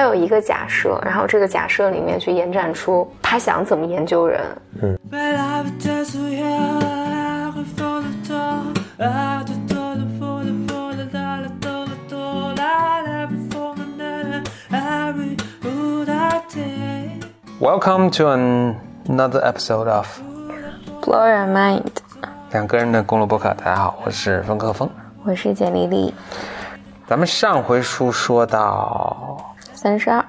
他有一个假设，然后这个假设里面去延展出他想怎么研究人。嗯。Welcome to another episode of Blow Your Mind。两个人的公路博客，大家好，我是冯克峰，我是简丽丽。咱们上回书说到三十二，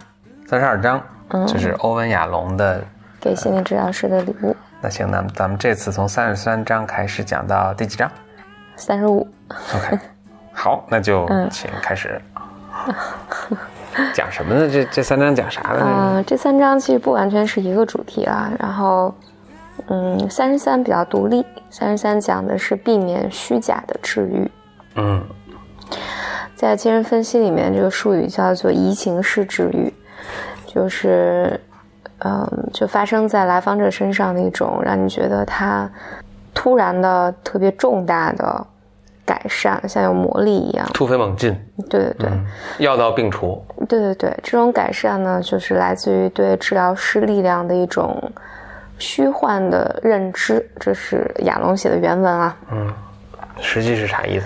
三十二章，嗯，就是欧文亚龙的给心理治疗师的礼物。那行，那咱们这次从三十三章开始讲到第几章？三十五。OK，好，那就请开始。讲什么呢？这这三章讲啥呢？嗯，这三章其实不完全是一个主题啊。然后，嗯，三十三比较独立，三十三讲的是避免虚假的治愈。嗯。在精神分析里面，这个术语叫做移情式治愈，就是，嗯，就发生在来访者身上的一种让你觉得他突然的特别重大的改善，像有魔力一样，突飞猛进。对对对，药到病除。对对对，这种改善呢，就是来自于对治疗师力量的一种虚幻的认知。这是亚龙写的原文啊。嗯，实际是啥意思？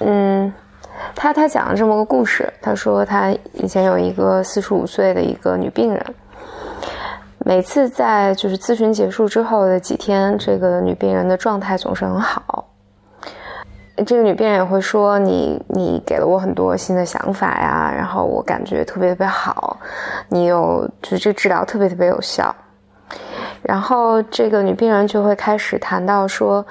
嗯。他他讲了这么个故事，他说他以前有一个四十五岁的一个女病人，每次在就是咨询结束之后的几天，这个女病人的状态总是很好。这个女病人也会说：“你你给了我很多新的想法呀，然后我感觉特别特别好，你有就是这治疗特别特别有效。”然后这个女病人就会开始谈到说。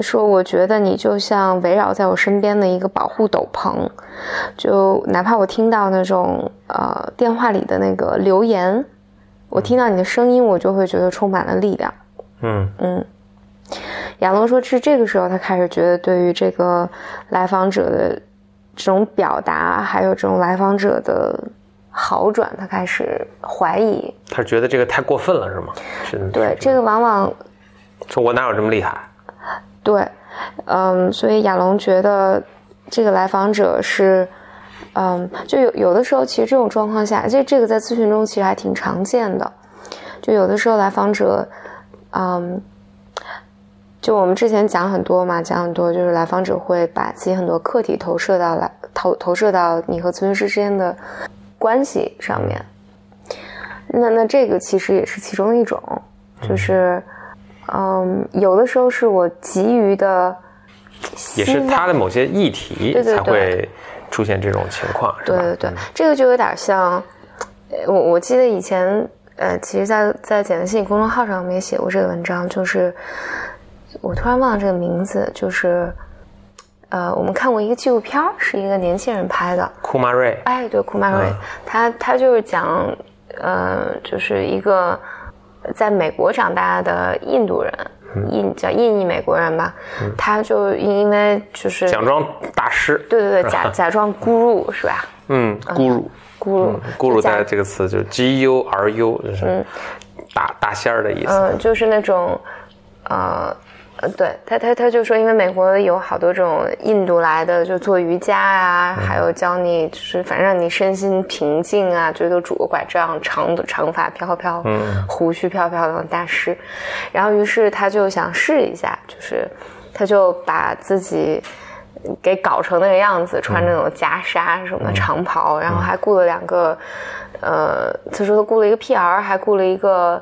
说，我觉得你就像围绕在我身边的一个保护斗篷，就哪怕我听到那种呃电话里的那个留言，我听到你的声音，我就会觉得充满了力量。嗯嗯，亚龙说是这个时候，他开始觉得对于这个来访者的这种表达，还有这种来访者的好转，他开始怀疑。他觉得这个太过分了，是吗？是。对，这个往往说，我哪有这么厉害？对，嗯，所以亚龙觉得这个来访者是，嗯，就有有的时候，其实这种状况下，这这个在咨询中其实还挺常见的。就有的时候来访者，嗯，就我们之前讲很多嘛，讲很多，就是来访者会把自己很多课题投射到来投投射到你和咨询师之间的关系上面。那那这个其实也是其中一种，就是。嗯，有的时候是我急于的，也是他的某些议题才会出现这种情况，对对对，这个就有点像，我我记得以前，呃，其实，在在简单心理公众号上我们也写过这个文章，就是我突然忘了这个名字，就是呃，我们看过一个纪录片，是一个年轻人拍的，库马瑞，哎，对，库马瑞，他他就是讲，呃，就是一个。在美国长大的印度人，印叫印裔美国人吧，他就因为就是假装大师，对对对，假 假装 guru 是吧？嗯，，guru guru guru 在这个词就是 G U R U，就是大大仙儿的意思。嗯，就是那种呃。呃，对他，他他就说，因为美国有好多这种印度来的，就做瑜伽啊，还有教你，就是反正让你身心平静啊，就都拄个拐杖，长长发飘飘，嗯，胡须飘飘的大师。然后，于是他就想试一下，就是他就把自己给搞成那个样子，穿那种袈裟什么的长袍，然后还雇了两个，呃，他说他雇了一个 PR，还雇了一个。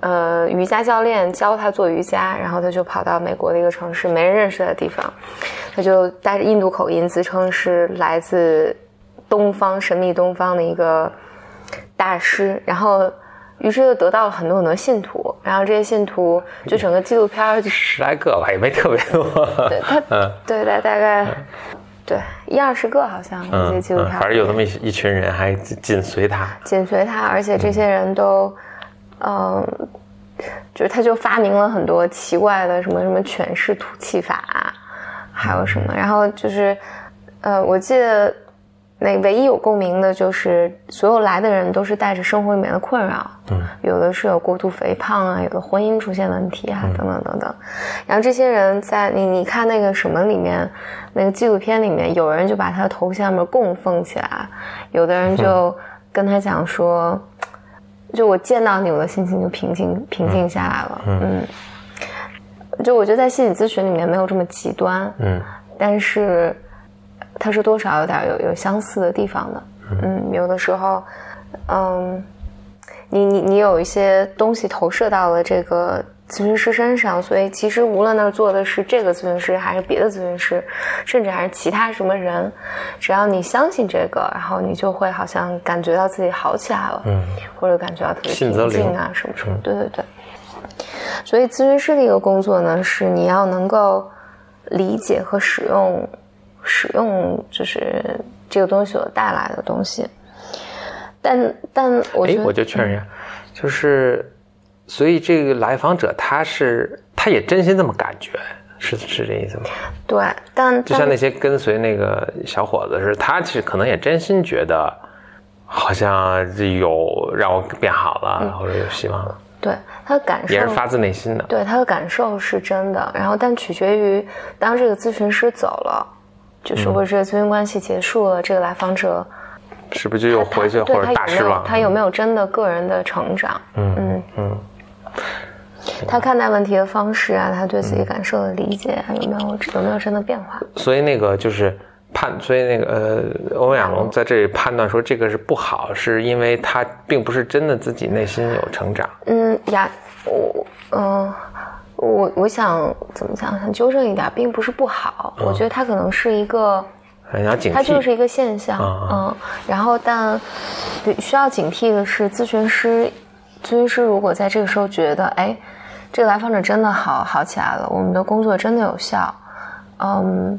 呃，瑜伽教练教他做瑜伽，然后他就跑到美国的一个城市，没人认识的地方，他就带着印度口音，自称是来自东方神秘东方的一个大师，然后于是就得到了很多很多信徒，然后这些信徒就整个纪录片就十来个吧，也没特别多。对他，嗯，对大大概对一二十个好像这些纪录片，反正有那么一一群人还紧随他，紧随他，而且这些人都。嗯，就是他，就发明了很多奇怪的什么什么犬式吐气法，还有什么，然后就是，呃，我记得那唯一有共鸣的就是所有来的人都是带着生活里面的困扰，嗯，有的是有过度肥胖啊，有的婚姻出现问题啊，等等等等，然后这些人在你你看那个什么里面，那个纪录片里面，有人就把他的头像面供奉起来，有的人就。跟他讲说，就我见到你，我的心情就平静平静下来了。嗯，就我觉得在心理咨询里面没有这么极端。嗯，但是它是多少有点有有相似的地方的。嗯，有的时候，嗯，你你你有一些东西投射到了这个。咨询师身上，所以其实无论那儿做的是这个咨询师，还是别的咨询师，甚至还是其他什么人，只要你相信这个，然后你就会好像感觉到自己好起来了，嗯，或者感觉到特别平静啊，什么什么，对对对。所以咨询师的一个工作呢，是你要能够理解和使用，使用就是这个东西所带来的东西。但但我觉得，我就确认一下，就是。所以这个来访者他是他也真心这么感觉，是是这意思吗？对，但就像那些跟随那个小伙子似的，他其实可能也真心觉得，好像有让我变好了，或者有希望了。对他的感受也是发自内心的，对他的感受是真的。然后，但取决于当这个咨询师走了，就是或者这个咨询关系结束了，这个来访者是不是就又回去或者大失望？他有没有真的个人的成长？嗯嗯嗯。他看待问题的方式啊，他对自己感受的理解啊，有没有有没有真的变化？所以那个就是判，所以那个呃，欧亚龙在这里判断说这个是不好，是因为他并不是真的自己内心有成长。嗯，呀，我嗯，我我想怎么讲？想纠正一点，并不是不好。我觉得他可能是一个，要警惕，他就是一个现象。嗯，然后但需要警惕的是咨询师。咨询师如果在这个时候觉得，哎，这个来访者真的好好起来了，我们的工作真的有效，嗯，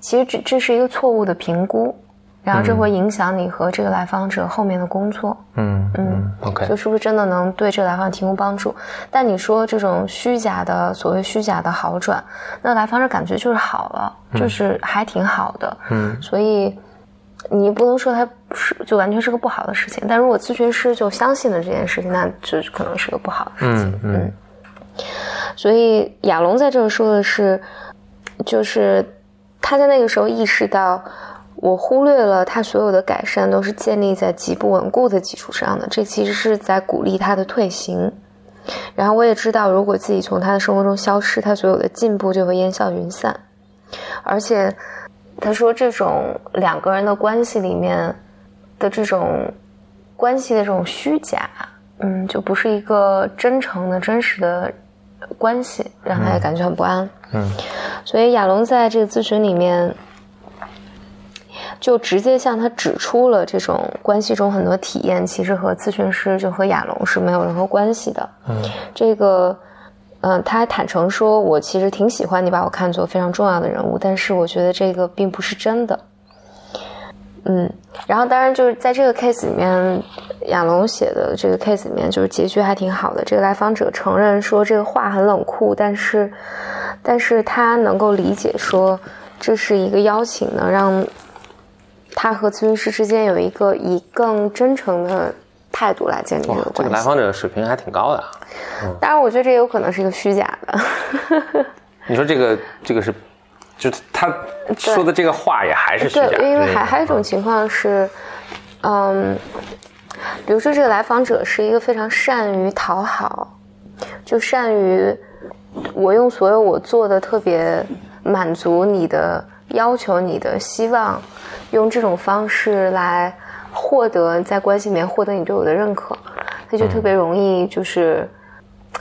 其实这这是一个错误的评估，然后这会影响你和这个来访者后面的工作，嗯嗯，OK，就是不是真的能对这个来访提供帮助？但你说这种虚假的所谓虚假的好转，那来访者感觉就是好了，就是还挺好的，嗯，所以。你不能说它是就完全是个不好的事情，但如果咨询师就相信了这件事情，那就可能是个不好的事情。嗯嗯。所以亚龙在这儿说的是，就是他在那个时候意识到，我忽略了他所有的改善都是建立在极不稳固的基础上的，这其实是在鼓励他的退行。然后我也知道，如果自己从他的生活中消失，他所有的进步就会烟消云散，而且。他说：“这种两个人的关系里面的这种关系的这种虚假，嗯，就不是一个真诚的、真实的关系，让他也感觉很不安。嗯，所以亚龙在这个咨询里面就直接向他指出了这种关系中很多体验，其实和咨询师就和亚龙是没有任何关系的。嗯，这个。”嗯，他还坦诚说：“我其实挺喜欢你把我看作非常重要的人物，但是我觉得这个并不是真的。”嗯，然后当然就是在这个 case 里面，亚龙写的这个 case 里面，就是结局还挺好的。这个来访者承认说这个话很冷酷，但是，但是他能够理解说这是一个邀请，能让他和咨询师之间有一个以更真诚的。态度来建立这个关系，这个来访者水平还挺高的。当然，我觉得这有可能是一个虚假的。你说这个这个是，就是他说的这个话也还是虚假。对，因为还还有一种情况是，嗯，比如说这个来访者是一个非常善于讨好，就善于我用所有我做的特别满足你的要求、你的希望，用这种方式来。获得在关系里面获得你对我的认可，他就特别容易就是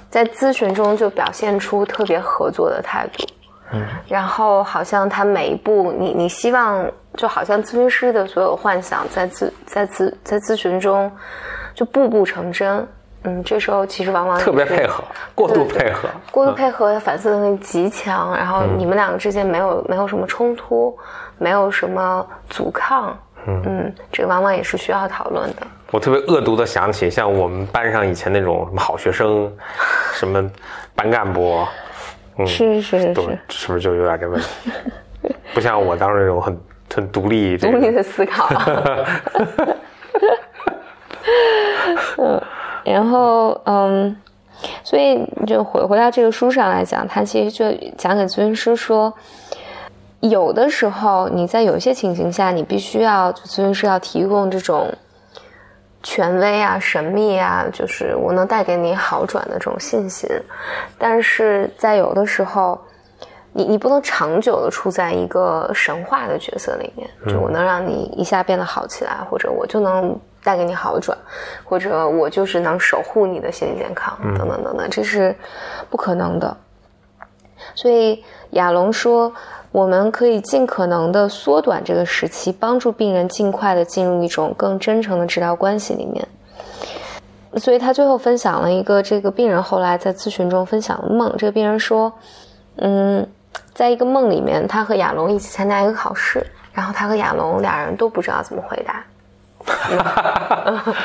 在咨询中就表现出特别合作的态度，嗯，然后好像他每一步你你希望就好像咨询师的所有幻想在咨在咨在咨询中就步步成真，嗯，这时候其实往往特别配合，过度配合，过度配合，反思能力极强，然后你们两个之间没有没有什么冲突，没有什么阻抗。嗯，这个往往也是需要讨论的。我特别恶毒的想起，像我们班上以前那种什么好学生，什么班干部，嗯，是是是，是不是就有点这问题？不像我当时那种很很独立、独立的思考。嗯，然后嗯，所以就回回到这个书上来讲，他其实就讲给咨询师说。有的时候，你在有些情形下，你必须要咨询师要提供这种权威啊、神秘啊，就是我能带给你好转的这种信心。但是在有的时候，你你不能长久的处在一个神话的角色里面，就我能让你一下变得好起来，或者我就能带给你好转，或者我就是能守护你的心理健康，等等等等，这是不可能的。所以亚龙说，我们可以尽可能的缩短这个时期，帮助病人尽快的进入一种更真诚的治疗关系里面。所以他最后分享了一个这个病人后来在咨询中分享的梦。这个病人说，嗯，在一个梦里面，他和亚龙一起参加一个考试，然后他和亚龙俩人都不知道怎么回答。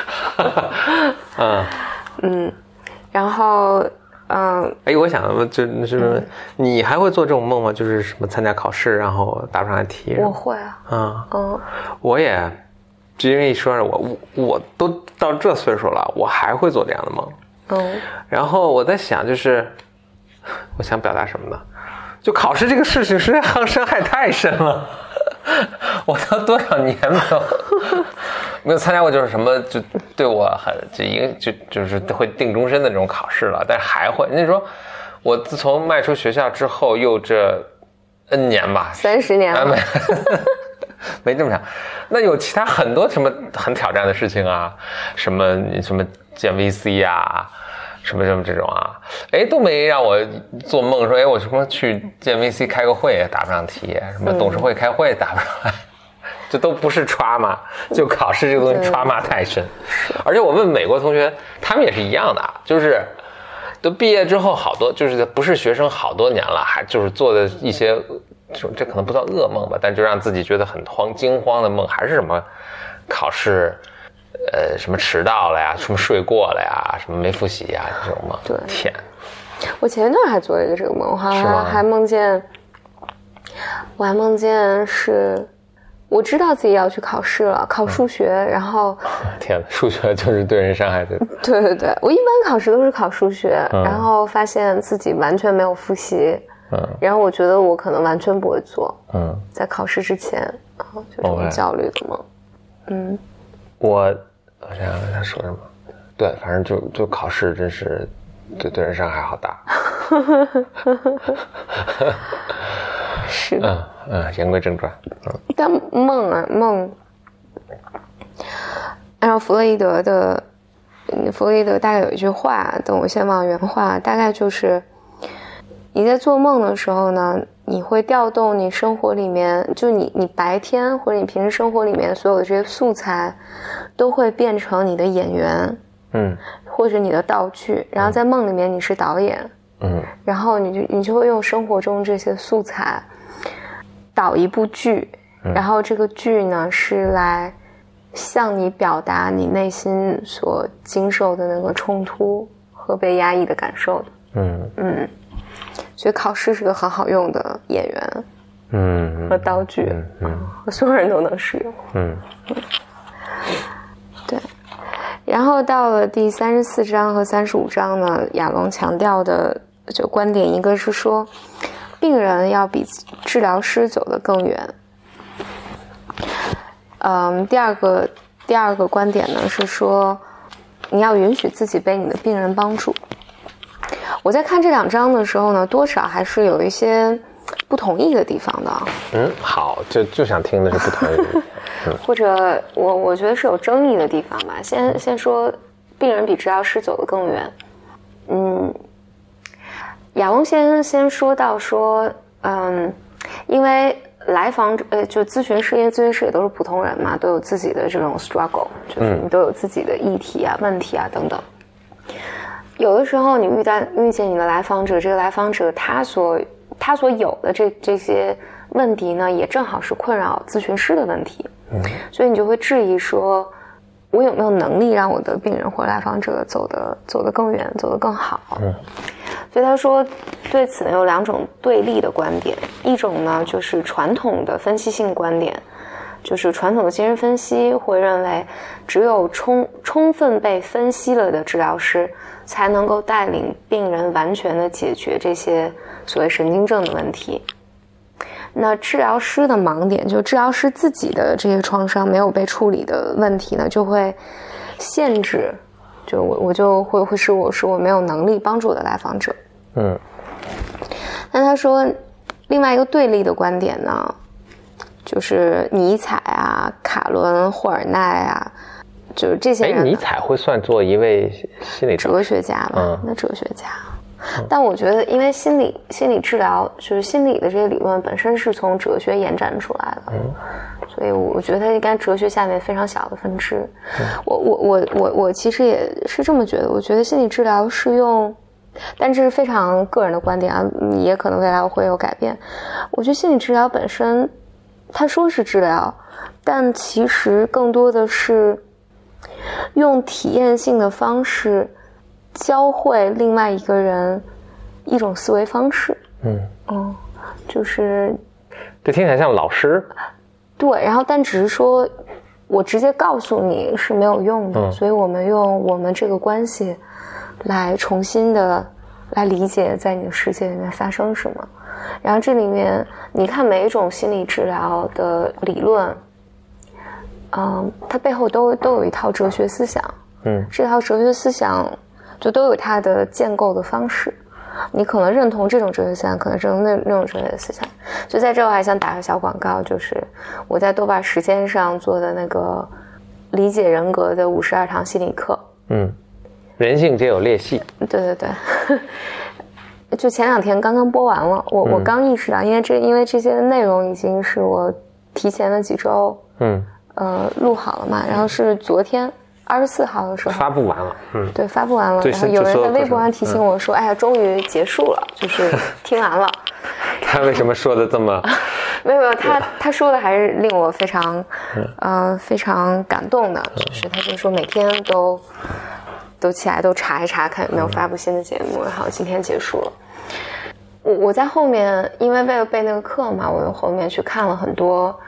嗯嗯，然后。嗯，哎，我想问，就是你还会做这种梦吗？就是什么参加考试，然后答不上来题？我会啊。嗯嗯，我也，就因为一说我我我都到这岁数了，我还会做这样的梦。嗯。然后我在想，就是我想表达什么呢？就考试这个事情，实在伤害太深了。我都多少年没有没有参加过，就是什么就对我很就影就就是会定终身的这种考试了，但是还会那。你说我自从迈出学校之后，又这 N 年吧，三十年了，没 没这么长。那有其他很多什么很挑战的事情啊，什么什么建 VC 啊。什么什么这种啊，哎，都没让我做梦说，哎，我什么去见 VC 开个会答不上题，什么董事会开会答不上来，这都不是 trauma，就考试这个东西 trauma 太深。而且我问美国同学，他们也是一样的，就是都毕业之后好多就是不是学生好多年了，还就是做的一些，这这可能不算噩梦吧，但就让自己觉得很慌惊慌的梦，还是什么考试。呃，什么迟到了呀？什么睡过了呀？什么没复习呀？这种梦。对，天！我前一段还做了一个这个梦，好像还梦见，我还梦见是，我知道自己要去考试了，考数学，然后，天呐数学就是对人伤害的。对对对，我一般考试都是考数学，然后发现自己完全没有复习，嗯，然后我觉得我可能完全不会做，嗯，在考试之前，然后就这种焦虑的嘛，嗯，我。我想想他说什么？对，反正就就考试，真是对对人伤害好大。是嗯嗯，言归正传。嗯，但梦啊梦，按照弗洛伊德的，弗洛伊德大概有一句话，等我先忘原话，大概就是你在做梦的时候呢。你会调动你生活里面，就你你白天或者你平时生活里面所有的这些素材，都会变成你的演员，嗯，或者你的道具。然后在梦里面你是导演，嗯，然后你就你就会用生活中这些素材导一部剧，然后这个剧呢是来向你表达你内心所经受的那个冲突和被压抑的感受的，嗯。嗯。所以考试是个很好用的演员，嗯，和道具，嗯，和所有人都能使用，嗯，对。然后到了第三十四章和三十五章呢，亚龙强调的就观点，一个是说，病人要比治疗师走得更远，嗯，第二个第二个观点呢是说，你要允许自己被你的病人帮助。我在看这两章的时候呢，多少还是有一些不同意的地方的。嗯，好，就就想听的是不同意。或者我我觉得是有争议的地方吧。先先说，病人比治疗师走得更远。嗯，亚龙先先说到说，嗯，因为来访者呃，就咨询师，因为咨询师也都是普通人嘛，都有自己的这种 struggle，就是你都有自己的议题啊、问题啊等等。有的时候，你遇到遇见你的来访者，这个来访者他所他所有的这这些问题呢，也正好是困扰咨询师的问题，嗯，所以你就会质疑说，我有没有能力让我的病人或来访者走得走得更远，走得更好？嗯，所以他说，对此呢有两种对立的观点，一种呢就是传统的分析性观点。就是传统的精神分析会认为，只有充充分被分析了的治疗师，才能够带领病人完全的解决这些所谓神经症的问题。那治疗师的盲点，就治疗师自己的这些创伤没有被处理的问题呢，就会限制，就我我就会会是我是我没有能力帮助我的来访者。嗯，那他说另外一个对立的观点呢，就是尼采啊、卡伦霍尔奈啊，就是这些哎，人呢尼采会算作一位心理哲学家吧嗯，那哲学家。但我觉得，因为心理心理治疗就是心理的这些理论本身是从哲学延展出来的，所以我觉得它应该哲学下面非常小的分支。我我我我我其实也是这么觉得，我觉得心理治疗是用，但这是非常个人的观点啊，也可能未来会有改变。我觉得心理治疗本身，他说是治疗，但其实更多的是用体验性的方式教会另外一个人一种思维方式。嗯，嗯，就是这听起来像老师。对，然后但只是说我直接告诉你是没有用的，嗯所以我们用我们这个关系来重新的来理解在你的世界里面发生什么。然后这里面你看每一种心理治疗的理论，嗯，它背后都都有一套哲学思想，嗯这套哲学思想就都有它的建构的方式。你可能认同这种哲学思想，可能认同那那种哲学思想。就在这，我还想打个小广告，就是我在豆瓣时间上做的那个理解人格的五十二堂心理课。嗯，人性皆有裂隙。对对对，就前两天刚刚播完了，我、我刚意识到，因为这因为这些内容已经是我提前了几周嗯，呃录好了嘛，然后是昨天二十四号的时候发布完了。嗯，对，发布完了，然后有人在微博上提醒我说：“哎呀，终于结束了，就是 听完了。他为什么说的这么？”没有没有，他他说的还是令我非常，呃，非常感动的，就是他就说每天都都起来都查一查，看有没有发布新的节目，然后今天结束了。我我在后面，因为为了备那个课嘛，我又后面去看了很多，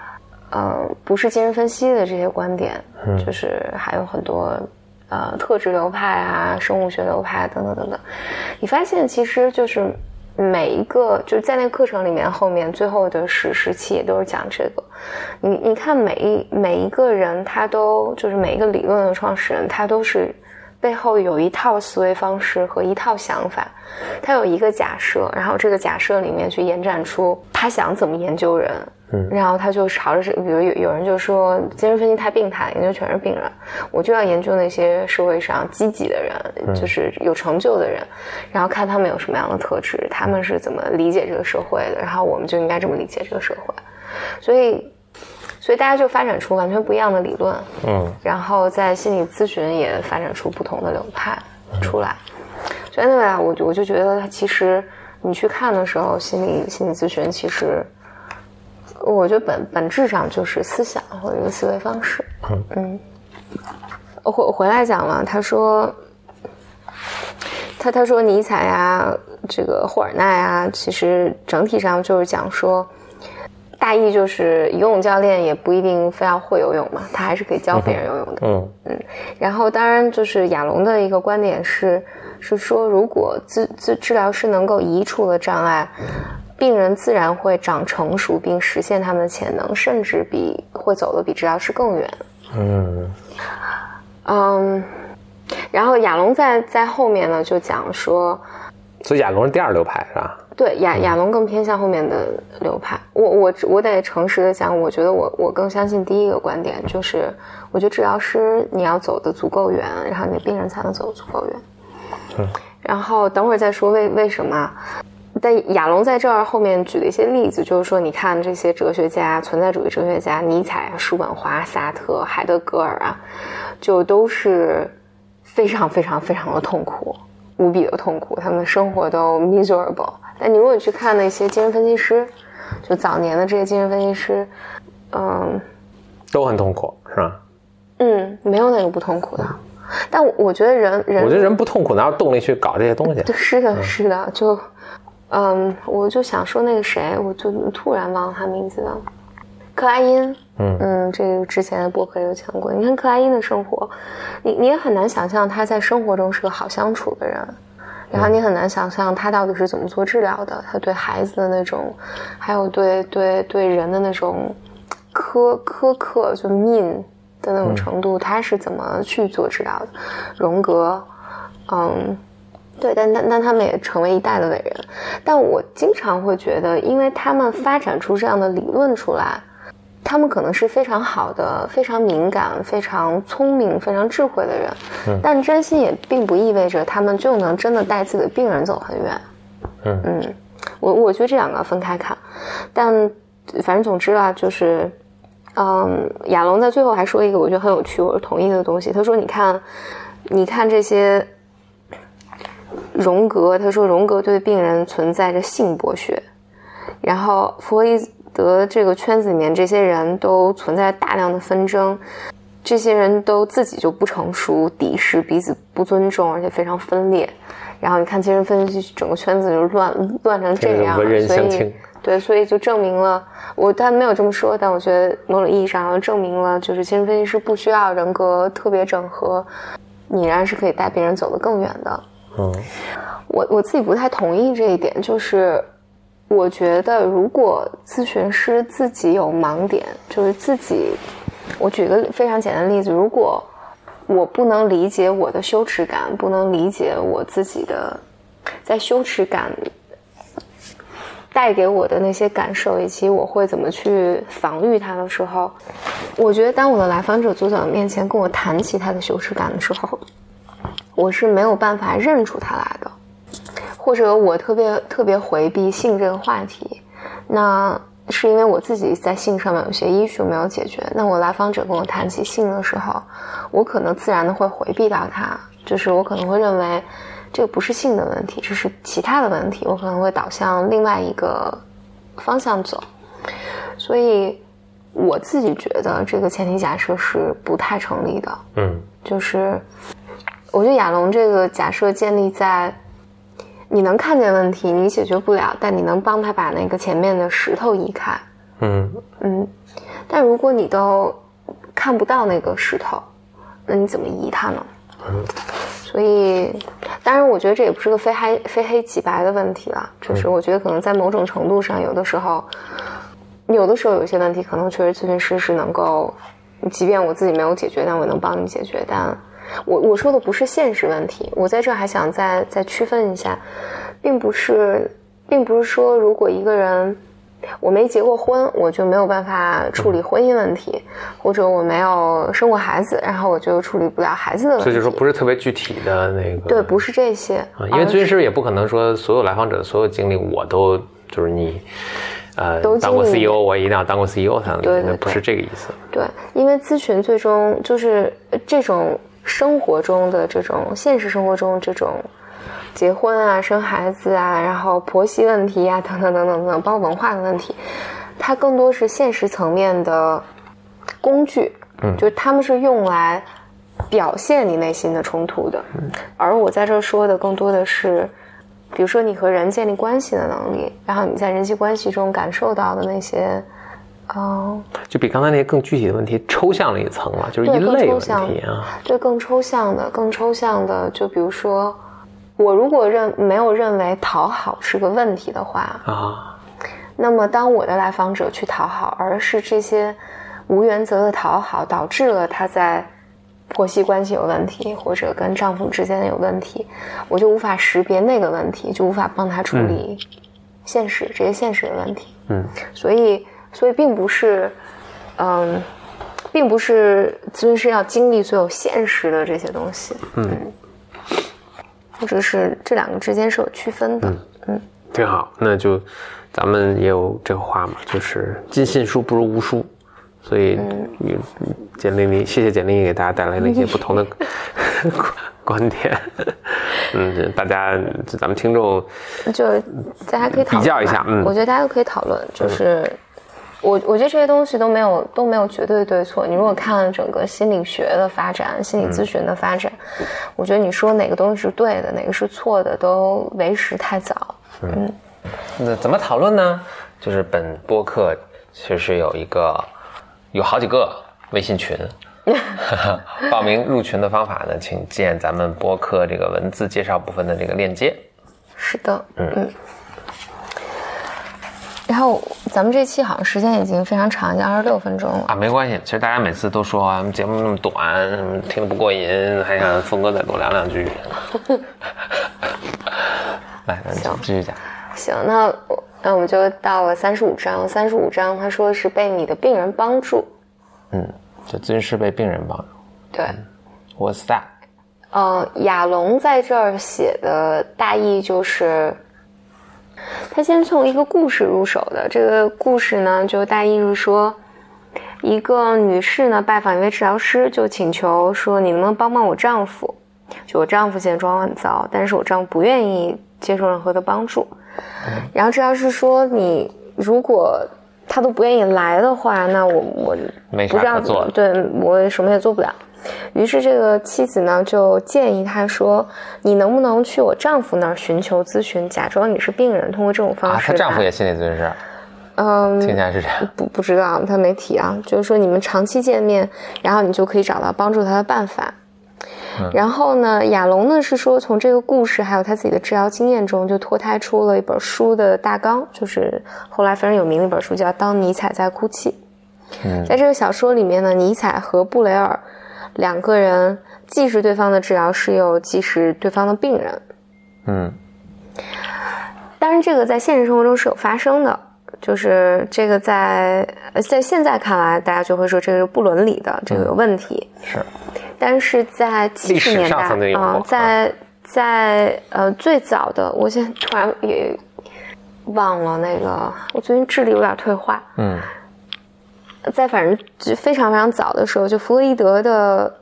呃，不是精神分析的这些观点，就是还有很多呃特质流派啊、生物学流派等等等等。你发现其实就是每一个就是在那个课程里面，后面最后的十时期也都是讲这个。你你看每一每一个人，他都就是每一个理论的创始人，他都是背后有一套思维方式和一套想法，他有一个假设，然后这个假设里面去延展出他想怎么研究人，嗯。然后他就朝着这，比如有有人就说精神分析太病态，研究全是病人，我就要研究那些社会上积极的人，就是有成就的人，然后看他们有什么样的特质，他们是怎么理解这个社会的，然后我们就应该这么理解这个社会，所以。所以大家就发展出完全不一样的理论，嗯。然后在心理咨询也发展出不同的流派出来。所以那个我就我就觉得，其实你去看的时候，心理心理咨询其实，我觉得本本质上就是思想或者一个思维方式。嗯，我回回来讲了，他说，他他说尼采啊，这个霍尔奈啊，其实整体上就是讲说。大意就是游泳教练也不一定非要会游泳嘛，他还是可以教别人游泳的。嗯然后，当然就是亚龙的一个观点是，是说如果治治治疗师能够移除了障碍，病人自然会长成熟并实现他们的潜能，甚至比会走的比治疗师更远。嗯嗯，然后亚龙在在后面呢就讲说，所以亚龙是第二流派是吧？对亚亚龙更偏向后面的流派。我我我得诚实的讲，我觉得我我更相信第一个观点，就是我觉得治疗师你要走的足够远，然后你的病人才能走得足够远。嗯，然后等会儿再说为为什么。但亚龙在这儿后面举了一些例子，就是说，你看这些哲学家，存在主义哲学家，尼采、叔本华、萨特、海德格尔啊，就都是非常非常非常的痛苦，无比的痛苦，他们的生活都 miserable。但你如果去看那些精神分析师，就早年的这些精神分析师，嗯都很痛苦是吧？嗯，没有哪个不痛苦的。但我我觉得人人我觉得人不痛苦哪有动力去搞这些东西？对，是的，是的，就，嗯，我就想说那个谁，我就突然忘了他名字了，克莱因，嗯嗯，这个之前的博客有讲过。你看克莱因的生活，你你也很难想象他在生活中是个好相处的人，然后你很难想象他到底是怎么做治疗的，他对孩子的那种，还有对对对人的那种苛苛刻，就 mean 的那种程度，他是怎么去做治疗的？荣格，嗯，对，但但但他们也成为一代的伟人。但我经常会觉得，因为他们发展出这样的理论出来，他们可能是非常好的、非常敏感、非常聪明、非常智慧的人，但真心也并不意味着他们就能真的带自己的病人走很远。嗯嗯，我我觉得这两个要分开看，但反正总之啊，就是，嗯，亚龙在最后还说一个我觉得很有趣，我是同意的东西。他说：“你看，你看这些荣格，他说荣格对病人存在着性剥削，然后弗洛伊德这个圈子里面这些人都存在大量的纷争，这些人都自己就不成熟，敌视彼此，不尊重，而且非常分裂。然后你看精神分析整个圈子就乱乱成这样，文人所以。对，所以就证明了我，他没有这么说，但我觉得某种意义上证明了，就是精神分析师不需要人格特别整合，你仍然是可以带别人走得更远的。嗯我我自己不太同意这一点，就是我觉得如果咨询师自己有盲点，就是自己，我举个非常简单的例子，如果我不能理解我的羞耻感，不能理解我自己的在羞耻感带给我的那些感受，以及我会怎么去防御它的时候，我觉得当我的来访者坐在我面前跟我谈起他的羞耻感的时候，我是没有办法认出他来的，或者我特别特别回避性这个话题，那是因为我自己在性上面有些 issue 没有解决。那我来访者跟我谈起性的时候，我可能自然的会回避到他，就是我可能会认为这个不是性的问题，这是其他的问题，我可能会导向另外一个方向走。所以我自己觉得这个前提假设是不太成立的。嗯就是我觉得亚龙这个假设建立在你能看见问题，你解决不了，但你能帮他把那个前面的石头移开。嗯嗯，但如果你都看不到那个石头，那你怎么移它呢？所以，当然，我觉得这也不是个非黑非黑即白的问题了。就是我觉得可能在某种程度上，有的时候，有的时候有些问题可能确实咨询师是能够，即便我自己没有解决，但我能帮你解决。但我我说的不是现实问题，我在这还想再再区分一下，并不是，并不是说如果一个人。我没结过婚，我就没有办法处理婚姻问题，或者我没有生过孩子，然后我就处理不了孩子的问题。所以就说不是特别具体的那个。对，不是这些，啊，因为咨询师也不可能说所有来访者的所有经历我都就是你，呃，都当过 CEO，我也一定要当过 CEO 才能理解，不是这个意思。对，因为咨询最终就是呃这种生活中的这种现实生活中这种结婚啊、生孩子啊，然后婆媳问题啊，等等等等等等，包括文化的问题，它更多是现实层面的工具，嗯就是他们是用来表现你内心的冲突的，而我在这儿说的更多的是。比如说，你和人建立关系的能力，然后你在人际关系中感受到的那些，嗯、就比刚才那些更具体的问题抽象了一层了，就是一类问题啊。对，更抽象的，更抽象的，就比如说，我如果认没有认为讨好是个问题的话，啊，那么当我的来访者去讨好，而是这些无原则的讨好导致了他在婆媳关系有问题，或者跟丈夫之间有问题，我就无法识别那个问题，就无法帮他处理现实、这些现实的问题。嗯所以，所以并不是，嗯，并不是咨询师要经历所有现实的这些东西，嗯，或者是这两个之间是有区分的。嗯挺好。那就咱们也有这个话嘛，就是尽信书不如无书。所以，嗯简历里谢谢简历给大家带来了一些不同的 观点。嗯，大家咱们听众就大家可以讨论比较一下嗯我觉得大家都可以讨论，就是。我我觉得这些东西都没有都没有绝对对错。你如果看整个心理学的发展、心理咨询的发展，我觉得你说哪个东西是对的，哪个是错的，都为时太早。嗯那怎么讨论呢？就是本播客其实有一个有好几个微信群，报名入群的方法呢，请见咱们播客这个文字介绍部分的这个链接。是的，嗯然后咱们这期好像时间已经非常长，已经二十六分钟了。啊，没关系。其实大家每次都说啊，节目那么短，听得不过瘾，还想峰哥再多聊两句。来，那就继续讲。行，那我那我们就到了三十五章。三十五章他说是被你的病人帮助。嗯，就咨询师被病人帮助。对，What's that？呃，亚龙在这儿写的大意就是，他先从一个故事入手的。这个故事呢，就大意是说，一个女士呢拜访一位治疗师，就请求说：“你能不能帮帮我丈夫？就我丈夫现在状况很糟，但是我丈夫不愿意接受任何的帮助。”然后治疗师说：“你如果他都不愿意来的话，那我我没不知道啥可做。对我什么也做不了。于是这个妻子呢就建议他说：“你能不能去我丈夫那儿寻求咨询，假装你是病人，通过这种方啊，式。”她丈夫也心理咨询师，嗯，听起来是这样。不不知道，他没提啊，就是说你们长期见面，然后你就可以找到帮助他的办法。然后呢，亚龙呢是说从这个故事还有他自己的治疗经验中，就脱胎出了一本书的大纲，就是后来非常有名的一本书，叫《当尼采在哭泣》。嗯在这个小说里面呢，尼采和布雷尔两个人既是对方的治疗师，又既是对方的病人。嗯当然，这个在现实生活中是有发生的，就是这个在呃在现在看来，大家就会说这个是不伦理的，这个有问题。是但是在七十年代啊、曾经有过在在呃最早的，我现在突然也忘了那个，我最近智力有点退化。嗯在反正就非常非常早的时候，就弗洛伊德的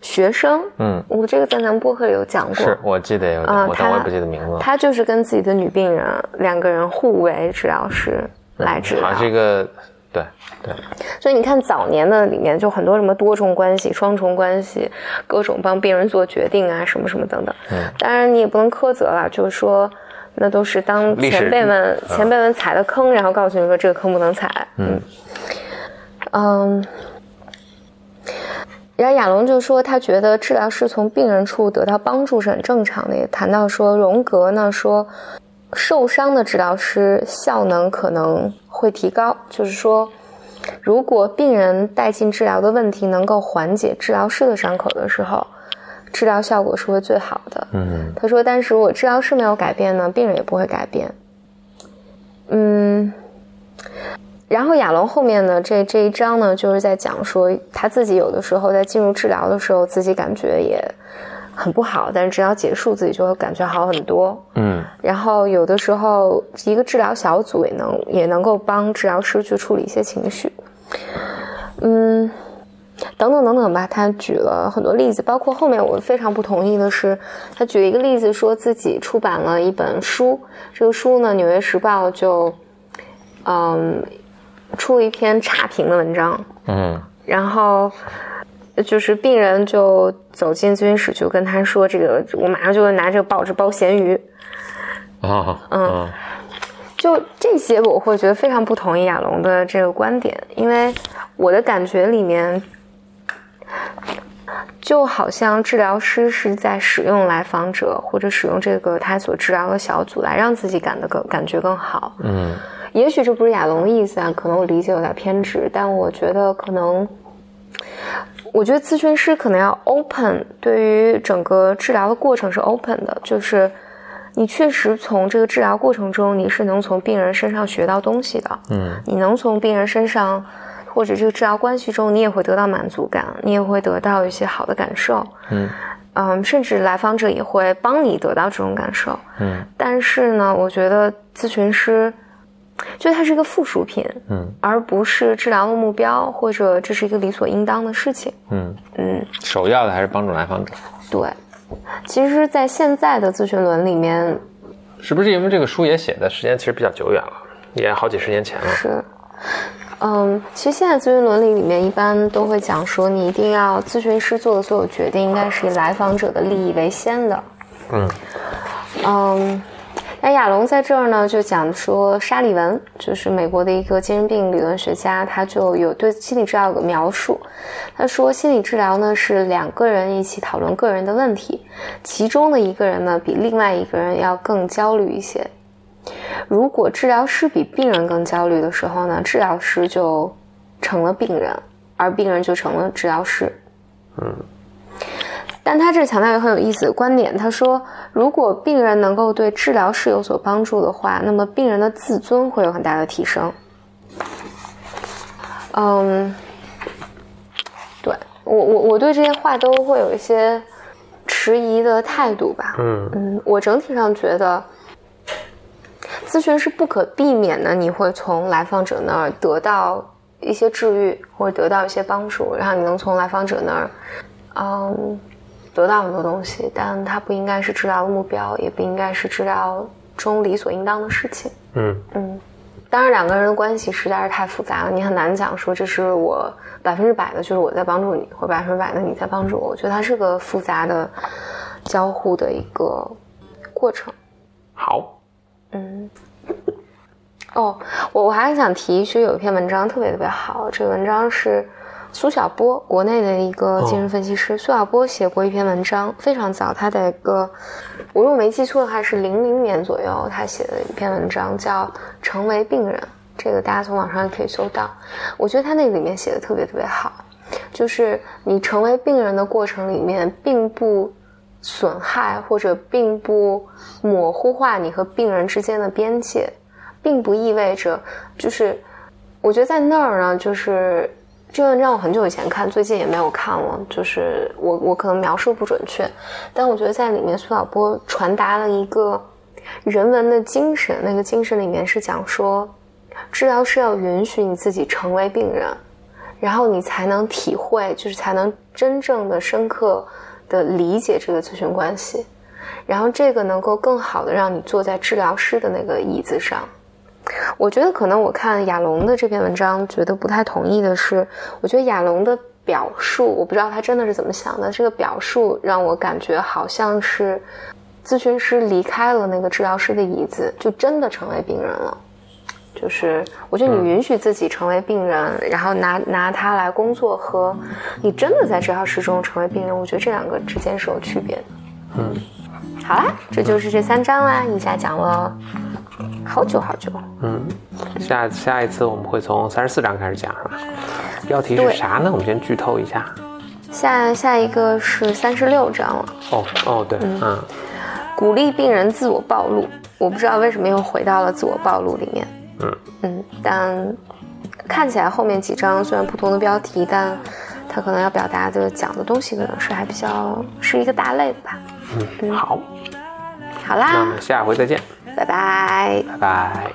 学生，嗯，我这个在咱们播客里有讲过，是我记得有我但我也不记得名字了。他就是跟自己的女病人两个人互为治疗师来治疗。好像是一个对对，所以你看早年的里面就很多什么多重关系、双重关系，各种帮病人做决定啊，什么什么等等。嗯当然你也不能苛责了，就是说那都是当前辈们嗯前辈们踩的坑，然后告诉你说这个坑不能踩。嗯嗯。然后亚龙就说，他觉得治疗师从病人处得到帮助是很正常的，也谈到说荣格呢说，受伤的治疗师效能可能会提高，就是说，如果病人带进治疗的问题能够缓解治疗师的伤口的时候，治疗效果是会最好的。嗯他说，但是如果治疗师没有改变呢，病人也不会改变。嗯，然后亚龙后面呢，这这一章呢，就是在讲说他自己有的时候在进入治疗的时候，自己感觉也很不好，但是治疗结束自己就会感觉好很多。嗯然后有的时候，一个治疗小组也能也能够帮治疗师去处理一些情绪，嗯，等等等等吧。他举了很多例子，包括后面我非常不同意的是，他举了一个例子，说自己出版了一本书，这个书呢，《纽约时报》就嗯出了一篇差评的文章，嗯然后就是病人就走进咨询室，就跟他说：“这个我马上就会拿这个报纸包咸鱼。”啊嗯就这些，我会觉得非常不同意亚龙的这个观点，因为我的感觉里面，就好像治疗师是在使用来访者或者使用这个他所治疗的小组来让自己感的更感觉更好。嗯也许这不是亚龙的意思啊，可能我理解有点偏执，但我觉得可能，我觉得咨询师可能要 open，对于整个治疗的过程是 open 的，就是你确实从这个治疗过程中，你是能从病人身上学到东西的，嗯你能从病人身上或者这个治疗关系中，你也会得到满足感，你也会得到一些好的感受，嗯嗯，甚至来访者也会帮你得到这种感受。嗯但是呢，我觉得咨询师，就它是一个附属品，嗯而不是治疗的目标，或者这是一个理所应当的事情。嗯，嗯，首要的还是帮助来访者。对。其实，在现在的咨询论里面是不是因为这个书也写的时间其实比较久远了，也好几十年前了？是，嗯，其实现在咨询伦理里面一般都会讲说，你一定要咨询师做的所有决定应该是以来访者的利益为先的。嗯嗯，那亚龙在这儿呢，就讲说沙利文，就是美国的一个精神病理论学家，他就有对心理治疗有个描述。他说，心理治疗呢是两个人一起讨论个人的问题，其中的一个人呢比另外一个人要更焦虑一些。如果治疗师比病人更焦虑的时候呢，治疗师就成了病人，而病人就成了治疗师。嗯。但他这强调一个很有意思的观点，他说，如果病人能够对治疗是有所帮助的话，那么病人的自尊会有很大的提升。嗯，对我我我对这些话都会有一些迟疑的态度吧。嗯嗯，我整体上觉得，咨询是不可避免的，你会从来访者那儿得到一些治愈，或者得到一些帮助，然后你能从来访者那儿，嗯，得到很多东西，但它不应该是治疗的目标，也不应该是治疗中理所应当的事情。嗯嗯。当然，两个人的关系实在是太复杂了，你很难讲说这是我百分之百的，就是我在帮助你，或百分之百的你在帮助我。我觉得它是个复杂的交互的一个过程。好，嗯，哦，我我还想提，其实有一篇文章特别特别好，这个文章是。苏小波，国内的一个精神分析师，苏小波写过一篇文章，非常早，他的一个，我如果没记错的话是零零年左右，他写的一篇文章叫《成为病人》，这个大家从网上也可以搜到。我觉得他那里面写的特别特别好，就是你成为病人的过程里面，并不损害或者并不模糊化你和病人之间的边界，并不意味着，就是我觉得在那儿呢，就是。这个文章我很久以前看，最近也没有看了。就是我我可能描述不准确，但我觉得在里面苏小波传达了一个人文的精神。那个精神里面是讲说，治疗师要允许你自己成为病人，然后你才能体会，就是才能真正的深刻的理解这个咨询关系，然后这个能够更好的让你坐在治疗师的那个椅子上。我觉得可能我看亚龙的这篇文章，觉得不太同意的是，我觉得亚龙的表述，我不知道他真的是怎么想的。这个表述让我感觉好像是咨询师离开了那个治疗师的椅子，就真的成为病人了。就是我觉得你允许自己成为病人，然后拿拿它来工作，和你真的在治疗室中成为病人，我觉得这两个之间是有区别的。嗯，好啦，这就是这三章啦，一下讲了。好久好久，嗯，下下一次我们会从三十四章开始讲，是吧？标题是啥呢？我们先剧透一下。下下一个是三十六章了。哦哦，对，嗯，鼓励病人自我暴露。我不知道为什么又回到了自我暴露里面。嗯嗯，但看起来后面几章虽然不同的标题，但它可能要表达的讲的东西可能是还比较是一个大类的吧。嗯，好，好啦。那我们下回再见。拜拜。拜拜。